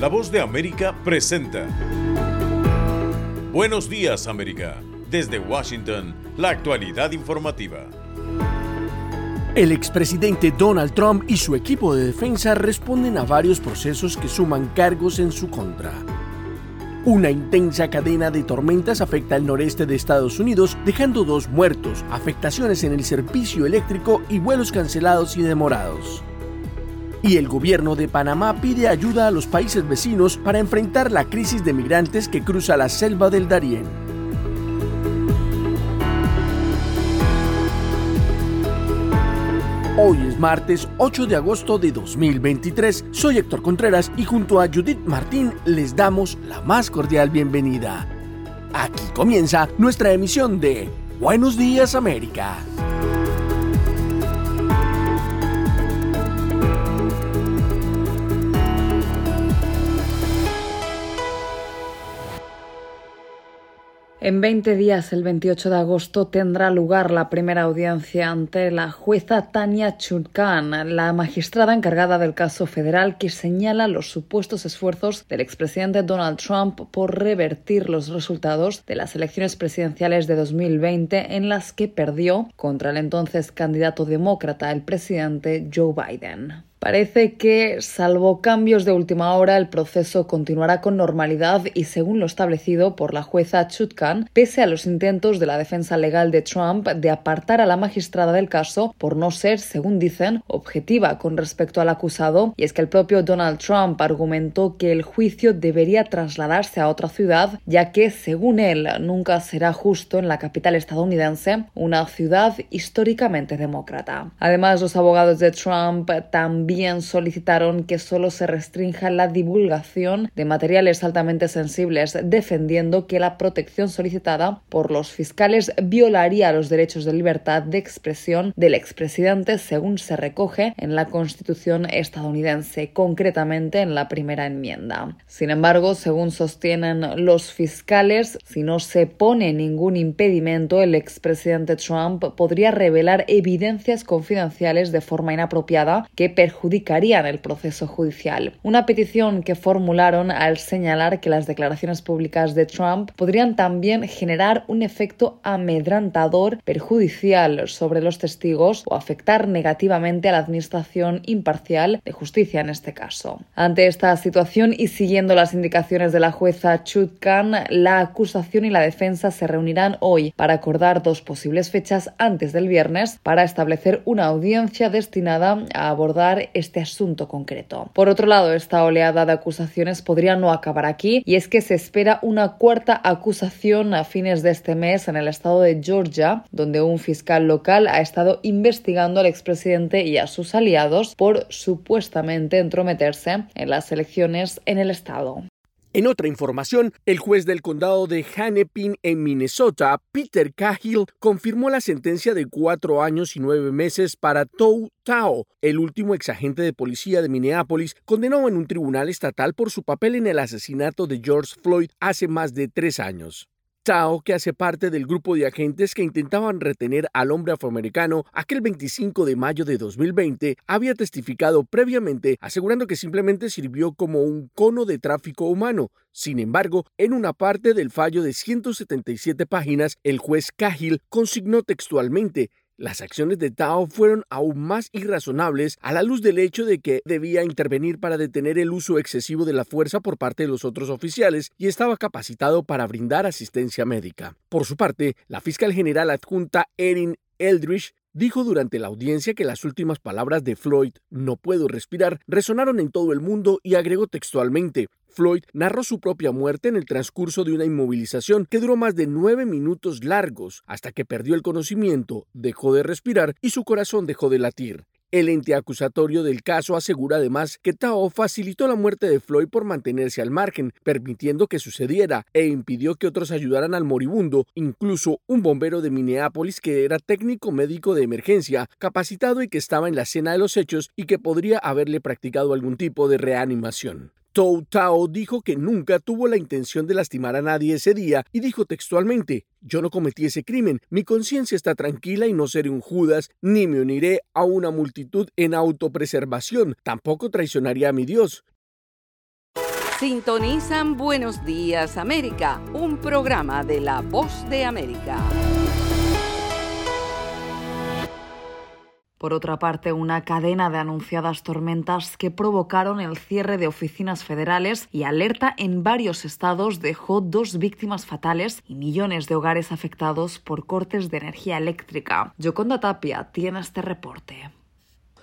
La voz de América presenta. Buenos días América. Desde Washington, la actualidad informativa. El expresidente Donald Trump y su equipo de defensa responden a varios procesos que suman cargos en su contra. Una intensa cadena de tormentas afecta el noreste de Estados Unidos, dejando dos muertos, afectaciones en el servicio eléctrico y vuelos cancelados y demorados. Y el gobierno de Panamá pide ayuda a los países vecinos para enfrentar la crisis de migrantes que cruza la selva del Darién. Hoy es martes 8 de agosto de 2023. Soy Héctor Contreras y junto a Judith Martín les damos la más cordial bienvenida. Aquí comienza nuestra emisión de Buenos Días América. En 20 días, el 28 de agosto, tendrá lugar la primera audiencia ante la jueza Tania Chutkan, la magistrada encargada del caso federal que señala los supuestos esfuerzos del expresidente Donald Trump por revertir los resultados de las elecciones presidenciales de 2020 en las que perdió contra el entonces candidato demócrata, el presidente Joe Biden. Parece que, salvo cambios de última hora, el proceso continuará con normalidad y según lo establecido por la jueza Chutkan, pese a los intentos de la defensa legal de Trump de apartar a la magistrada del caso por no ser, según dicen, objetiva con respecto al acusado, y es que el propio Donald Trump argumentó que el juicio debería trasladarse a otra ciudad, ya que, según él, nunca será justo en la capital estadounidense, una ciudad históricamente demócrata. Además, los abogados de Trump también también solicitaron que solo se restrinja la divulgación de materiales altamente sensibles, defendiendo que la protección solicitada por los fiscales violaría los derechos de libertad de expresión del expresidente, según se recoge en la Constitución estadounidense, concretamente en la primera enmienda. Sin embargo, según sostienen los fiscales, si no se pone ningún impedimento, el expresidente Trump podría revelar evidencias confidenciales de forma inapropiada que perjudicarían el proceso judicial. Una petición que formularon al señalar que las declaraciones públicas de Trump podrían también generar un efecto amedrantador perjudicial sobre los testigos o afectar negativamente a la administración imparcial de justicia en este caso. Ante esta situación y siguiendo las indicaciones de la jueza Chutkan, la acusación y la defensa se reunirán hoy para acordar dos posibles fechas antes del viernes para establecer una audiencia destinada a abordar este asunto concreto. Por otro lado, esta oleada de acusaciones podría no acabar aquí y es que se espera una cuarta acusación a fines de este mes en el estado de Georgia, donde un fiscal local ha estado investigando al expresidente y a sus aliados por supuestamente entrometerse en las elecciones en el estado. En otra información, el juez del condado de Hennepin en Minnesota, Peter Cahill, confirmó la sentencia de cuatro años y nueve meses para Tou Tao, el último exagente de policía de Minneapolis, condenado en un tribunal estatal por su papel en el asesinato de George Floyd hace más de tres años. Tao, que hace parte del grupo de agentes que intentaban retener al hombre afroamericano aquel 25 de mayo de 2020, había testificado previamente asegurando que simplemente sirvió como un cono de tráfico humano. Sin embargo, en una parte del fallo de 177 páginas, el juez Cahill consignó textualmente las acciones de Tao fueron aún más irrazonables a la luz del hecho de que debía intervenir para detener el uso excesivo de la fuerza por parte de los otros oficiales y estaba capacitado para brindar asistencia médica. Por su parte, la fiscal general adjunta Erin Eldridge dijo durante la audiencia que las últimas palabras de Floyd, no puedo respirar, resonaron en todo el mundo y agregó textualmente, Floyd narró su propia muerte en el transcurso de una inmovilización que duró más de nueve minutos largos hasta que perdió el conocimiento, dejó de respirar y su corazón dejó de latir. El ente acusatorio del caso asegura además que Tao facilitó la muerte de Floyd por mantenerse al margen, permitiendo que sucediera, e impidió que otros ayudaran al moribundo, incluso un bombero de Minneapolis que era técnico médico de emergencia, capacitado y que estaba en la escena de los hechos y que podría haberle practicado algún tipo de reanimación. Tou Tao dijo que nunca tuvo la intención de lastimar a nadie ese día y dijo textualmente, yo no cometí ese crimen, mi conciencia está tranquila y no seré un Judas, ni me uniré a una multitud en autopreservación, tampoco traicionaría a mi Dios. Sintonizan Buenos Días América, un programa de La Voz de América. Por otra parte, una cadena de anunciadas tormentas que provocaron el cierre de oficinas federales y alerta en varios estados dejó dos víctimas fatales y millones de hogares afectados por cortes de energía eléctrica. Yoconda Tapia tiene este reporte.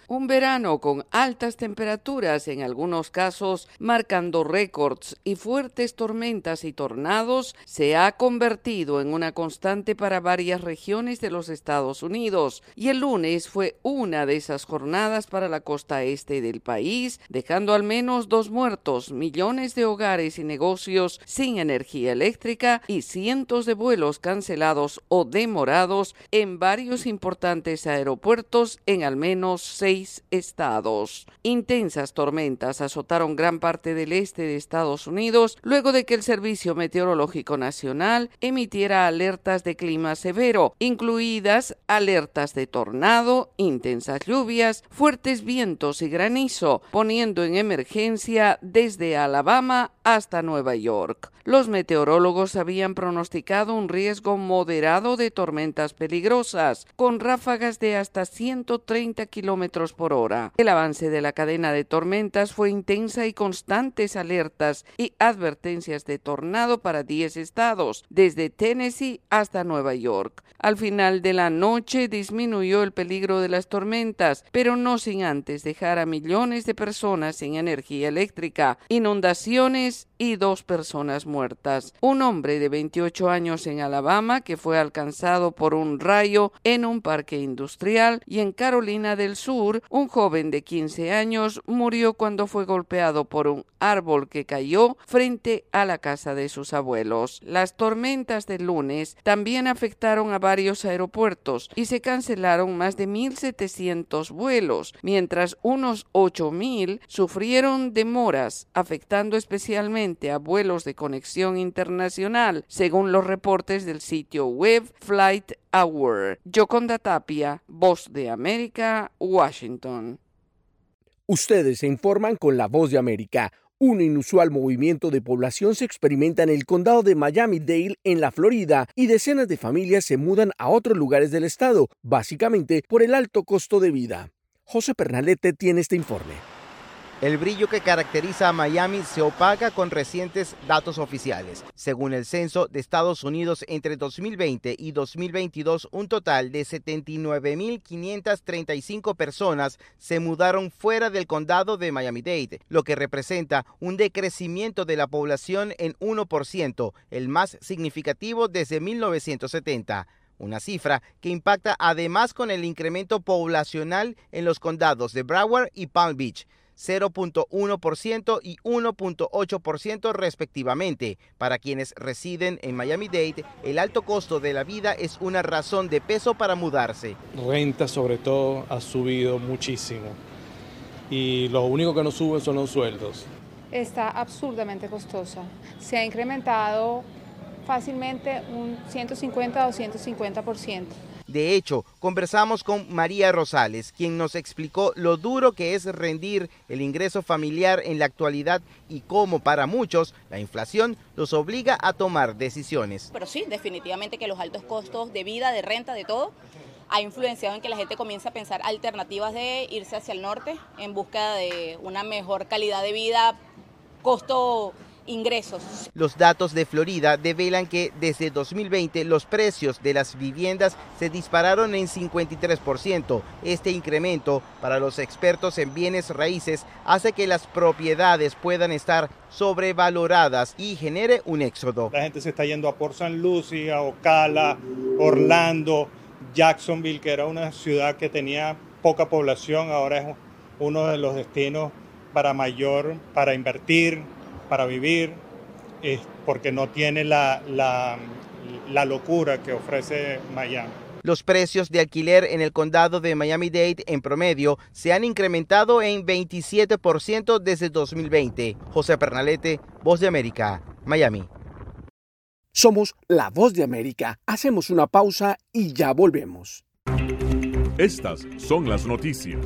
Un verano con altas temperaturas, en algunos casos marcando récords y fuertes tormentas y tornados, se ha convertido en una constante para varias regiones de los Estados Unidos. Y el lunes fue una de esas jornadas para la costa este del país, dejando al menos dos muertos, millones de hogares y negocios sin energía eléctrica y cientos de vuelos cancelados o demorados en varios importantes aeropuertos en al menos seis estados. Intensas tormentas azotaron gran parte del este de Estados Unidos luego de que el Servicio Meteorológico Nacional emitiera alertas de clima severo, incluidas alertas de tornado, intensas lluvias, fuertes vientos y granizo, poniendo en emergencia desde Alabama hasta Nueva York. Los meteorólogos habían pronosticado un riesgo moderado de tormentas peligrosas, con ráfagas de hasta 130 kilómetros por hora. El avance de la cadena de tormentas fue intensa y constantes alertas y advertencias de tornado para 10 estados, desde Tennessee hasta Nueva York. Al final de la noche disminuyó el peligro de las tormentas, pero no sin antes dejar a millones de personas sin energía eléctrica, inundaciones just y dos personas muertas. Un hombre de 28 años en Alabama que fue alcanzado por un rayo en un parque industrial y en Carolina del Sur un joven de 15 años murió cuando fue golpeado por un árbol que cayó frente a la casa de sus abuelos. Las tormentas del lunes también afectaron a varios aeropuertos y se cancelaron más de 1.700 vuelos, mientras unos 8.000 sufrieron demoras, afectando especialmente a vuelos de conexión internacional, según los reportes del sitio web Flight Hour. Yoconda Tapia, Voz de América, Washington. Ustedes se informan con la Voz de América. Un inusual movimiento de población se experimenta en el condado de Miami-Dade, en la Florida, y decenas de familias se mudan a otros lugares del estado, básicamente por el alto costo de vida. José Pernalete tiene este informe. El brillo que caracteriza a Miami se opaca con recientes datos oficiales. Según el censo de Estados Unidos entre 2020 y 2022, un total de 79.535 personas se mudaron fuera del condado de Miami-Dade, lo que representa un decrecimiento de la población en 1%, el más significativo desde 1970 una cifra que impacta además con el incremento poblacional en los condados de Broward y Palm Beach, 0.1% y 1.8% respectivamente. Para quienes residen en Miami-Dade, el alto costo de la vida es una razón de peso para mudarse. Renta sobre todo ha subido muchísimo y lo único que no sube son los sueldos. Está absurdamente costosa. Se ha incrementado fácilmente un 150 o 150%. De hecho, conversamos con María Rosales, quien nos explicó lo duro que es rendir el ingreso familiar en la actualidad y cómo para muchos la inflación los obliga a tomar decisiones. Pero sí, definitivamente que los altos costos de vida, de renta, de todo, ha influenciado en que la gente comience a pensar alternativas de irse hacia el norte en busca de una mejor calidad de vida, costo ingresos. Los datos de Florida develan que desde 2020 los precios de las viviendas se dispararon en 53%. Este incremento para los expertos en bienes raíces hace que las propiedades puedan estar sobrevaloradas y genere un éxodo. La gente se está yendo a Port San Lucie, Ocala, Orlando, Jacksonville, que era una ciudad que tenía poca población, ahora es uno de los destinos para mayor, para invertir, para vivir, porque no tiene la, la, locura que ofrece Miami. Los precios de alquiler en el condado de Miami-Dade en promedio se han incrementado en 27% desde 2020. José Pernalete, Voz de América, Miami. Somos la Voz de América. Hacemos una pausa y ya volvemos. Estas son las noticias.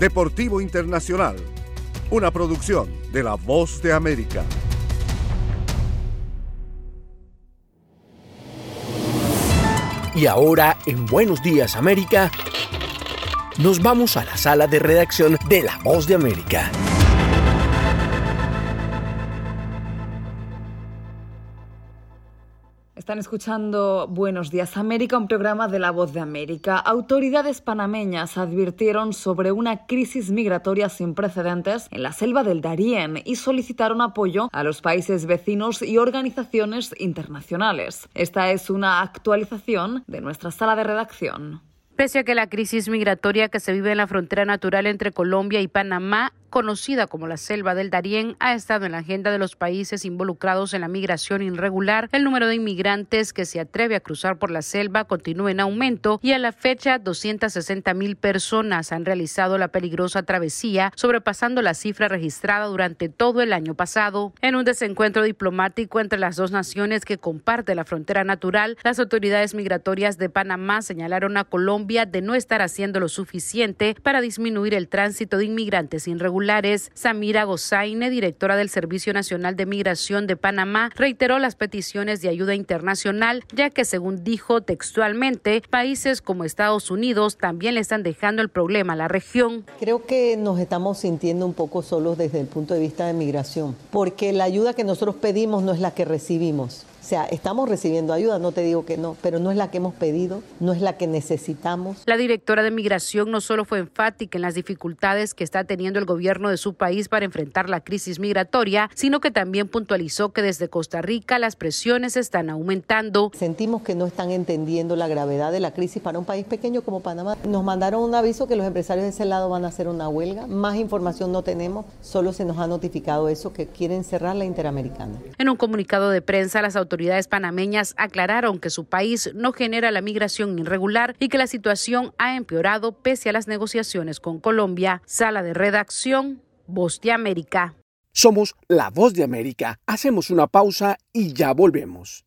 Deportivo Internacional, una producción de La Voz de América. Y ahora, en Buenos Días América, nos vamos a la sala de redacción de La Voz de América. Están escuchando Buenos Días América, un programa de La Voz de América. Autoridades panameñas advirtieron sobre una crisis migratoria sin precedentes en la selva del Darién y solicitaron apoyo a los países vecinos y organizaciones internacionales. Esta es una actualización de nuestra sala de redacción. Pese a que la crisis migratoria que se vive en la frontera natural entre Colombia y Panamá conocida como la selva del Darién, ha estado en la agenda de los países involucrados en la migración irregular. El número de inmigrantes que se atreve a cruzar por la selva continúa en aumento y a la fecha 260 mil personas han realizado la peligrosa travesía, sobrepasando la cifra registrada durante todo el año pasado. En un desencuentro diplomático entre las dos naciones que comparten la frontera natural, las autoridades migratorias de Panamá señalaron a Colombia de no estar haciendo lo suficiente para disminuir el tránsito de inmigrantes Samira Gozaine, directora del Servicio Nacional de Migración de Panamá, reiteró las peticiones de ayuda internacional, ya que según dijo textualmente, países como Estados Unidos también le están dejando el problema a la región. Creo que nos estamos sintiendo un poco solos desde el punto de vista de migración, porque la ayuda que nosotros pedimos no es la que recibimos. O sea, estamos recibiendo ayuda, no te digo que no, pero no es la que hemos pedido, no es la que necesitamos. La directora de Migración no solo fue enfática en las dificultades que está teniendo el gobierno de su país para enfrentar la crisis migratoria, sino que también puntualizó que desde Costa Rica las presiones están aumentando. Sentimos que no están entendiendo la gravedad de la crisis para un país pequeño como Panamá. Nos mandaron un aviso que los empresarios de ese lado van a hacer una huelga. Más información no tenemos, solo se nos ha notificado eso, que quieren cerrar la Interamericana. En un comunicado de prensa, las autoridades autoridades panameñas aclararon que su país no genera la migración irregular y que la situación ha empeorado pese a las negociaciones con Colombia. Sala de redacción, Voz de América. Somos la Voz de América. Hacemos una pausa y ya volvemos.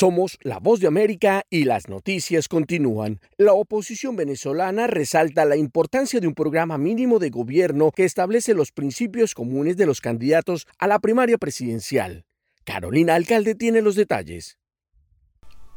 Somos la voz de América y las noticias continúan. La oposición venezolana resalta la importancia de un programa mínimo de gobierno que establece los principios comunes de los candidatos a la primaria presidencial. Carolina Alcalde tiene los detalles.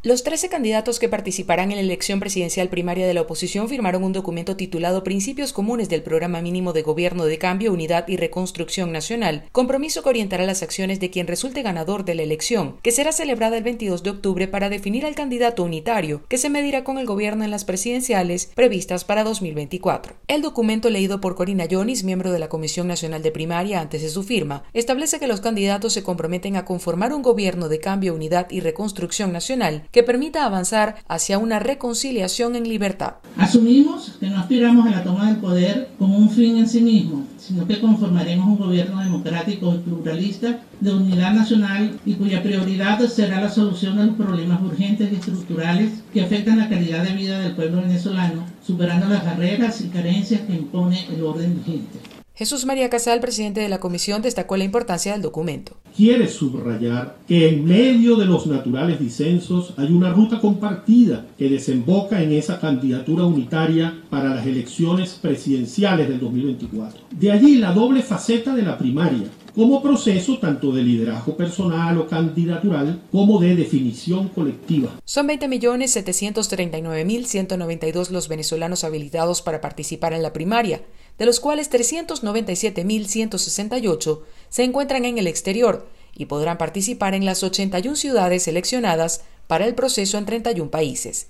Los 13 candidatos que participarán en la elección presidencial primaria de la oposición firmaron un documento titulado Principios Comunes del Programa Mínimo de Gobierno de Cambio, Unidad y Reconstrucción Nacional, compromiso que orientará las acciones de quien resulte ganador de la elección, que será celebrada el 22 de octubre para definir al candidato unitario, que se medirá con el gobierno en las presidenciales previstas para 2024. El documento leído por Corina Yonis, miembro de la Comisión Nacional de Primaria antes de su firma, establece que los candidatos se comprometen a conformar un gobierno de cambio, unidad y reconstrucción nacional que permita avanzar hacia una reconciliación en libertad. Asumimos que no aspiramos a la toma del poder como un fin en sí mismo, sino que conformaremos un gobierno democrático y pluralista de unidad nacional y cuya prioridad será la solución de los problemas urgentes y estructurales que afectan la calidad de vida del pueblo venezolano, superando las barreras y carencias que impone el orden vigente. Jesús María Casal, presidente de la comisión, destacó la importancia del documento. Quiere subrayar que en medio de los naturales disensos hay una ruta compartida que desemboca en esa candidatura unitaria para las elecciones presidenciales del 2024. De allí la doble faceta de la primaria, como proceso tanto de liderazgo personal o candidatural como de definición colectiva. Son 20.739.192 los venezolanos habilitados para participar en la primaria de los cuales 397.168 se encuentran en el exterior y podrán participar en las 81 ciudades seleccionadas para el proceso en 31 países.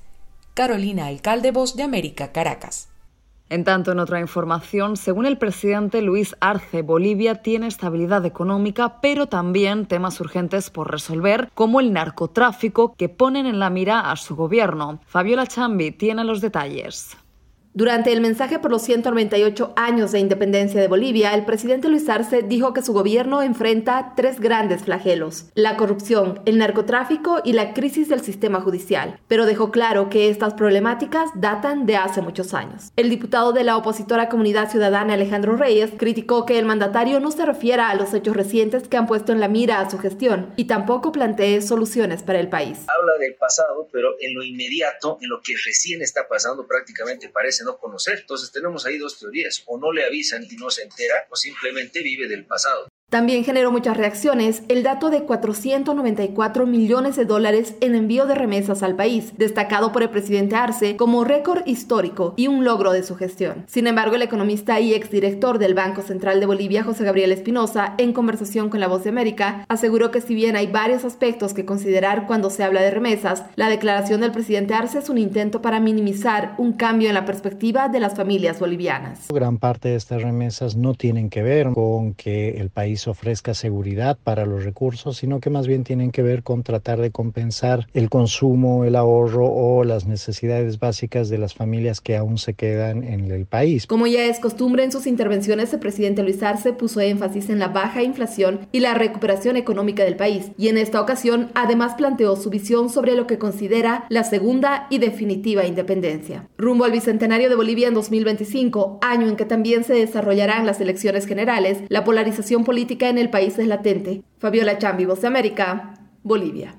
Carolina Alcalde, Voz de América, Caracas. En tanto, en otra información, según el presidente Luis Arce, Bolivia tiene estabilidad económica, pero también temas urgentes por resolver, como el narcotráfico, que ponen en la mira a su gobierno. Fabiola Chambi tiene los detalles. Durante el mensaje por los 198 años de independencia de Bolivia, el presidente Luis Arce dijo que su gobierno enfrenta tres grandes flagelos, la corrupción, el narcotráfico y la crisis del sistema judicial, pero dejó claro que estas problemáticas datan de hace muchos años. El diputado de la opositora Comunidad Ciudadana Alejandro Reyes criticó que el mandatario no se refiera a los hechos recientes que han puesto en la mira a su gestión y tampoco plantee soluciones para el país. Habla del pasado, pero en lo inmediato, en lo que recién está pasando prácticamente parece no conocer. Entonces tenemos ahí dos teorías, o no le avisan y no se entera, o simplemente vive del pasado. También generó muchas reacciones el dato de 494 millones de dólares en envío de remesas al país, destacado por el presidente Arce como récord histórico y un logro de su gestión. Sin embargo, el economista y exdirector del Banco Central de Bolivia, José Gabriel Espinosa, en conversación con La Voz de América, aseguró que si bien hay varios aspectos que considerar cuando se habla de remesas, la declaración del presidente Arce es un intento para minimizar un cambio en la perspectiva de las familias bolivianas. Gran parte de estas remesas no tienen que ver con que el país ofrezca seguridad para los recursos, sino que más bien tienen que ver con tratar de compensar el consumo, el ahorro o las necesidades básicas de las familias que aún se quedan en el país. Como ya es costumbre en sus intervenciones, el presidente Luis Arce puso énfasis en la baja inflación y la recuperación económica del país, y en esta ocasión además planteó su visión sobre lo que considera la segunda y definitiva independencia. Rumbo al Bicentenario de Bolivia en 2025, año en que también se desarrollarán las elecciones generales, la polarización política en el país es latente. Fabiola Chambi, Voz de América, Bolivia.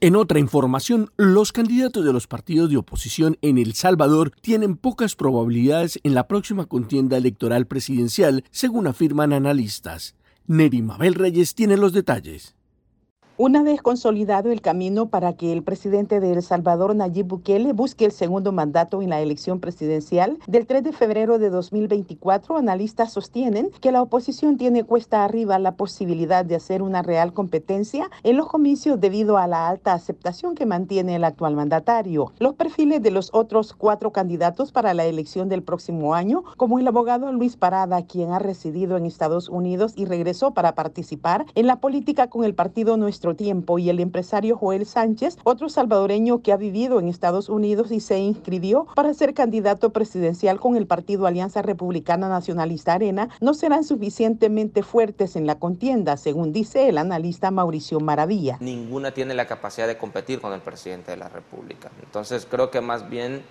En otra información, los candidatos de los partidos de oposición en El Salvador tienen pocas probabilidades en la próxima contienda electoral presidencial, según afirman analistas. Neri Mabel Reyes tiene los detalles. Una vez consolidado el camino para que el presidente de El Salvador, Nayib Bukele, busque el segundo mandato en la elección presidencial del 3 de febrero de 2024, analistas sostienen que la oposición tiene cuesta arriba la posibilidad de hacer una real competencia en los comicios debido a la alta aceptación que mantiene el actual mandatario. Los perfiles de los otros cuatro candidatos para la elección del próximo año, como el abogado Luis Parada, quien ha residido en Estados Unidos y regresó para participar en la política con el partido Nuestro tiempo y el empresario Joel Sánchez, otro salvadoreño que ha vivido en Estados Unidos y se inscribió para ser candidato presidencial con el partido Alianza Republicana Nacionalista Arena, no serán suficientemente fuertes en la contienda, según dice el analista Mauricio Maravilla. Ninguna tiene la capacidad de competir con el presidente de la República. Entonces creo que más bien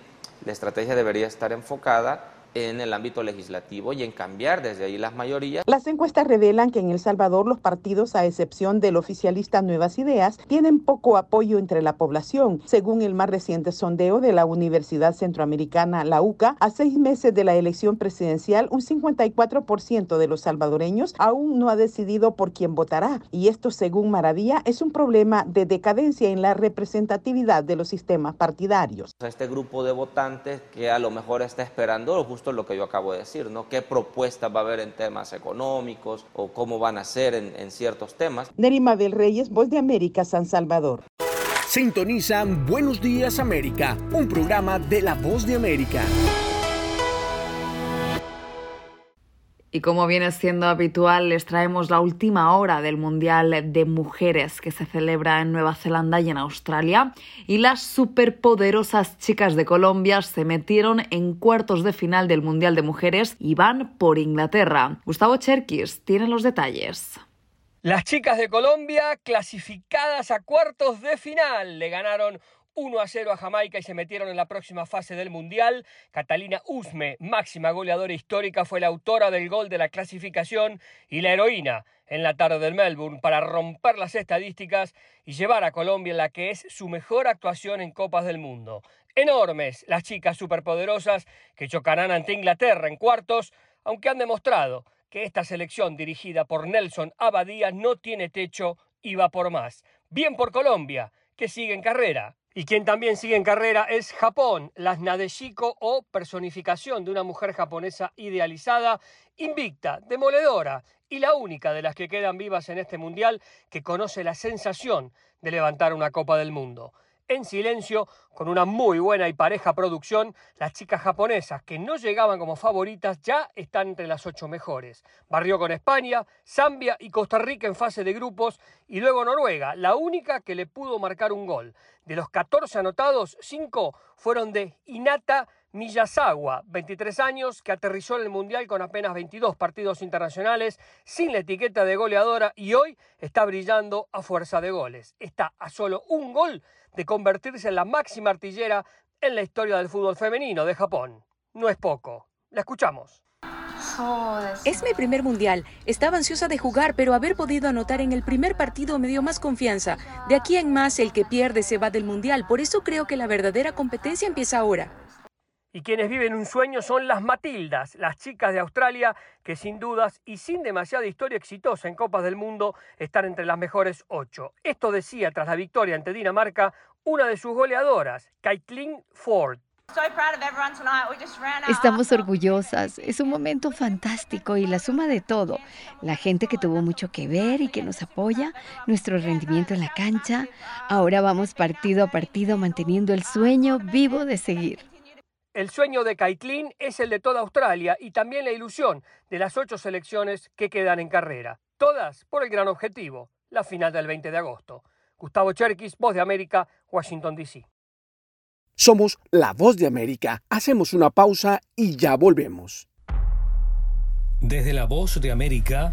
la estrategia debería estar enfocada en el ámbito legislativo y en cambiar desde ahí las mayorías. Las encuestas revelan que en El Salvador los partidos, a excepción del oficialista Nuevas Ideas, tienen poco apoyo entre la población. Según el más reciente sondeo de la Universidad Centroamericana, la UCA, a seis meses de la elección presidencial, un 54% de los salvadoreños aún no ha decidido por quién votará. Y esto, según Maravilla, es un problema de decadencia en la representatividad de los sistemas partidarios. Este grupo de votantes que a lo mejor está esperando justo lo que yo acabo de decir, ¿no? ¿Qué propuestas va a haber en temas económicos o cómo van a ser en, en ciertos temas? Nerima del Reyes, Voz de América, San Salvador. Sintonizan Buenos Días América, un programa de La Voz de América. Y como viene siendo habitual, les traemos la última hora del Mundial de Mujeres que se celebra en Nueva Zelanda y en Australia. Y las superpoderosas chicas de Colombia se metieron en cuartos de final del Mundial de Mujeres y van por Inglaterra. Gustavo Cherkis tiene los detalles. Las chicas de Colombia clasificadas a cuartos de final le ganaron 1 a 0 a Jamaica y se metieron en la próxima fase del Mundial. Catalina Usme, máxima goleadora histórica, fue la autora del gol de la clasificación y la heroína en la tarde del Melbourne para romper las estadísticas y llevar a Colombia en la que es su mejor actuación en Copas del Mundo. Enormes las chicas superpoderosas que chocarán ante Inglaterra en cuartos, aunque han demostrado que esta selección dirigida por Nelson Abadía no tiene techo y va por más. Bien por Colombia, que sigue en carrera. Y quien también sigue en carrera es Japón, las Nadeshiko o personificación de una mujer japonesa idealizada, invicta, demoledora y la única de las que quedan vivas en este mundial que conoce la sensación de levantar una Copa del Mundo en silencio, con una muy buena y pareja producción, las chicas japonesas que no llegaban como favoritas ya están entre las ocho mejores. Barrió con España, Zambia y Costa Rica en fase de grupos y luego Noruega, la única que le pudo marcar un gol. De los 14 anotados, 5 fueron de Inata Miyazawa, 23 años, que aterrizó en el Mundial con apenas 22 partidos internacionales, sin la etiqueta de goleadora y hoy está brillando a fuerza de goles. Está a solo un gol de convertirse en la máxima artillera en la historia del fútbol femenino de Japón. No es poco. La escuchamos. Es mi primer mundial. Estaba ansiosa de jugar, pero haber podido anotar en el primer partido me dio más confianza. De aquí en más, el que pierde se va del mundial. Por eso creo que la verdadera competencia empieza ahora. Y quienes viven un sueño son las Matildas, las chicas de Australia que sin dudas y sin demasiada historia exitosa en Copas del Mundo están entre las mejores ocho. Esto decía tras la victoria ante Dinamarca una de sus goleadoras, Caitlin Ford. Estamos orgullosas, es un momento fantástico y la suma de todo, la gente que tuvo mucho que ver y que nos apoya, nuestro rendimiento en la cancha, ahora vamos partido a partido manteniendo el sueño vivo de seguir. El sueño de Caitlin es el de toda Australia y también la ilusión de las ocho selecciones que quedan en carrera. Todas por el gran objetivo, la final del 20 de agosto. Gustavo Cherkis, Voz de América, Washington, D.C. Somos la Voz de América. Hacemos una pausa y ya volvemos. Desde la Voz de América,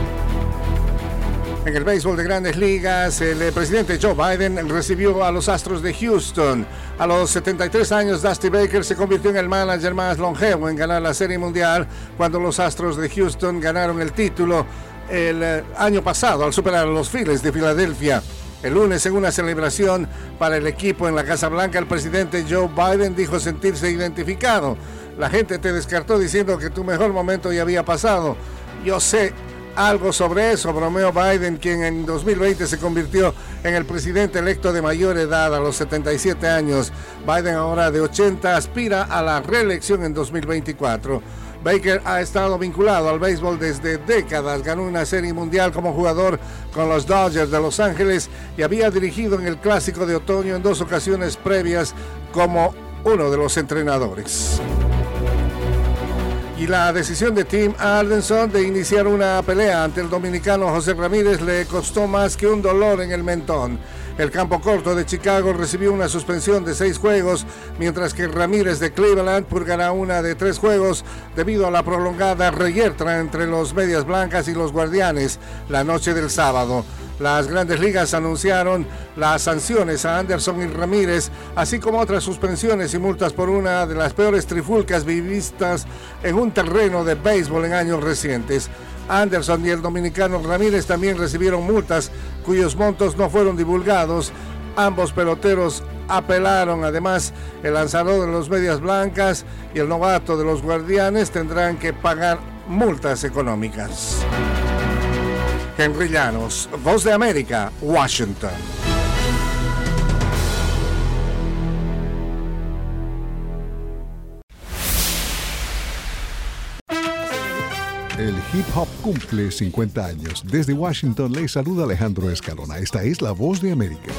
En el béisbol de grandes ligas, el eh, presidente Joe Biden recibió a los Astros de Houston. A los 73 años, Dusty Baker se convirtió en el manager más longevo en ganar la Serie Mundial cuando los Astros de Houston ganaron el título el eh, año pasado al superar a los Phillies de Filadelfia. El lunes, en una celebración para el equipo en la Casa Blanca, el presidente Joe Biden dijo sentirse identificado. La gente te descartó diciendo que tu mejor momento ya había pasado. Yo sé algo sobre eso. Bromeo Biden, quien en 2020 se convirtió en el presidente electo de mayor edad a los 77 años. Biden ahora de 80 aspira a la reelección en 2024. Baker ha estado vinculado al béisbol desde décadas, ganó una serie mundial como jugador con los Dodgers de Los Ángeles y había dirigido en el Clásico de Otoño en dos ocasiones previas como uno de los entrenadores. Y la decisión de Tim Aldenson de iniciar una pelea ante el dominicano José Ramírez le costó más que un dolor en el mentón. El campo corto de Chicago recibió una suspensión de seis juegos, mientras que Ramírez de Cleveland purgará una de tres juegos debido a la prolongada reyertra entre los Medias Blancas y los Guardianes la noche del sábado. Las grandes ligas anunciaron las sanciones a Anderson y Ramírez, así como otras suspensiones y multas por una de las peores trifulcas vistas en un terreno de béisbol en años recientes. Anderson y el dominicano Ramírez también recibieron multas cuyos montos no fueron divulgados. Ambos peloteros apelaron. Además, el lanzador de los Medias Blancas y el novato de los Guardianes tendrán que pagar multas económicas. Henry Llanos, Voz de América, Washington. El hip hop cumple 50 años. Desde Washington le saluda Alejandro Escalona. Esta es la voz de América.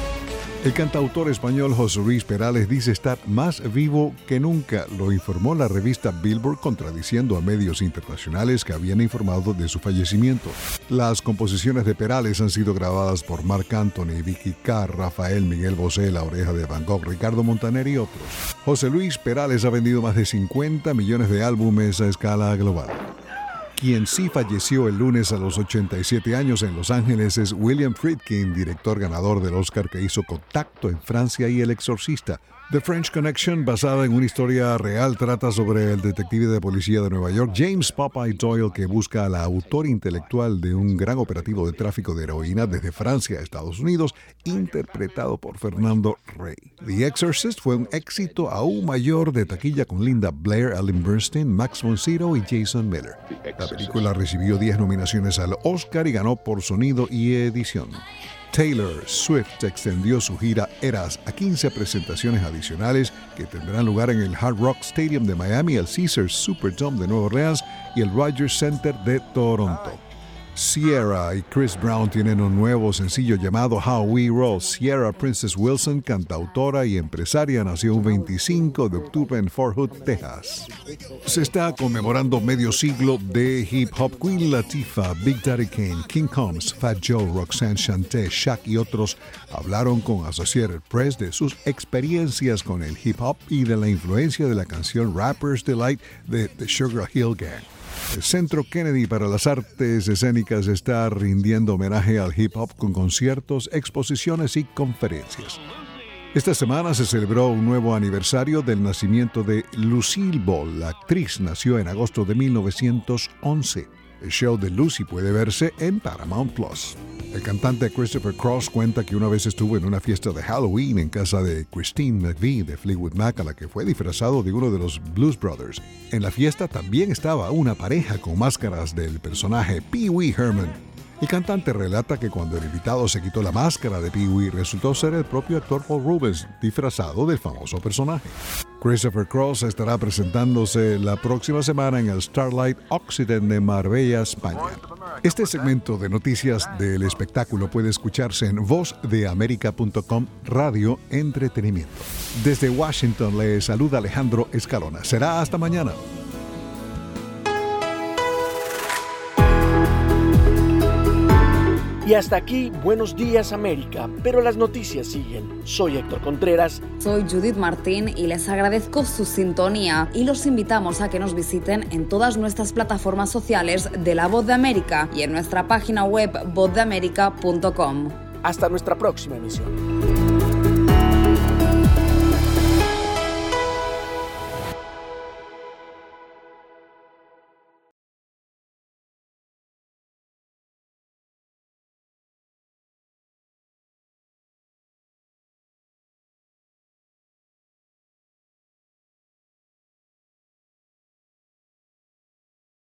El cantautor español José Luis Perales dice estar más vivo que nunca, lo informó la revista Billboard contradiciendo a medios internacionales que habían informado de su fallecimiento. Las composiciones de Perales han sido grabadas por Marc Anthony, Vicky Carr, Rafael Miguel Bosé, La Oreja de Van Gogh, Ricardo Montaner y otros. José Luis Perales ha vendido más de 50 millones de álbumes a escala global. Quien sí falleció el lunes a los 87 años en Los Ángeles es William Friedkin, director ganador del Oscar que hizo Contacto en Francia y El Exorcista. The French Connection, basada en una historia real, trata sobre el detective de policía de Nueva York, James Popeye Doyle, que busca a la autora intelectual de un gran operativo de tráfico de heroína desde Francia a Estados Unidos, interpretado por Fernando Rey. The Exorcist fue un éxito aún mayor de taquilla con Linda Blair, Ellen Bernstein, Max von Sydow y Jason Miller. La película recibió 10 nominaciones al Oscar y ganó por sonido y edición. Taylor Swift extendió su gira Eras a 15 presentaciones adicionales que tendrán lugar en el Hard Rock Stadium de Miami, el Caesars Superdome de Nueva Orleans y el Rogers Center de Toronto. Sierra y Chris Brown tienen un nuevo sencillo llamado How We Roll. Sierra Princess Wilson, cantautora y empresaria, nació un 25 de octubre en Fort Hood, Texas. Se está conmemorando medio siglo de hip hop. Queen Latifah, Big Daddy Kane, King Combs, Fat Joe, Roxanne Shante, Shaq y otros hablaron con Associated Press de sus experiencias con el hip hop y de la influencia de la canción Rapper's Delight de The Sugar Hill Gang. El Centro Kennedy para las Artes Escénicas está rindiendo homenaje al hip hop con conciertos, exposiciones y conferencias. Esta semana se celebró un nuevo aniversario del nacimiento de Lucille Ball. La actriz nació en agosto de 1911. El show de Lucy puede verse en Paramount Plus. El cantante Christopher Cross cuenta que una vez estuvo en una fiesta de Halloween en casa de Christine McVie de Fleetwood Mac, a la que fue disfrazado de uno de los Blues Brothers. En la fiesta también estaba una pareja con máscaras del personaje Pee Wee Herman. El cantante relata que cuando el invitado se quitó la máscara de Pee Wee resultó ser el propio actor Paul Rubens, disfrazado del famoso personaje. Christopher Cross estará presentándose la próxima semana en el Starlight Occident de Marbella, España. Este segmento de noticias del espectáculo puede escucharse en vozdeamerica.com Radio Entretenimiento. Desde Washington le saluda Alejandro Escalona. Será hasta mañana. Y hasta aquí, buenos días América, pero las noticias siguen. Soy Héctor Contreras. Soy Judith Martín y les agradezco su sintonía y los invitamos a que nos visiten en todas nuestras plataformas sociales de La Voz de América y en nuestra página web vozdeamerica.com. Hasta nuestra próxima emisión.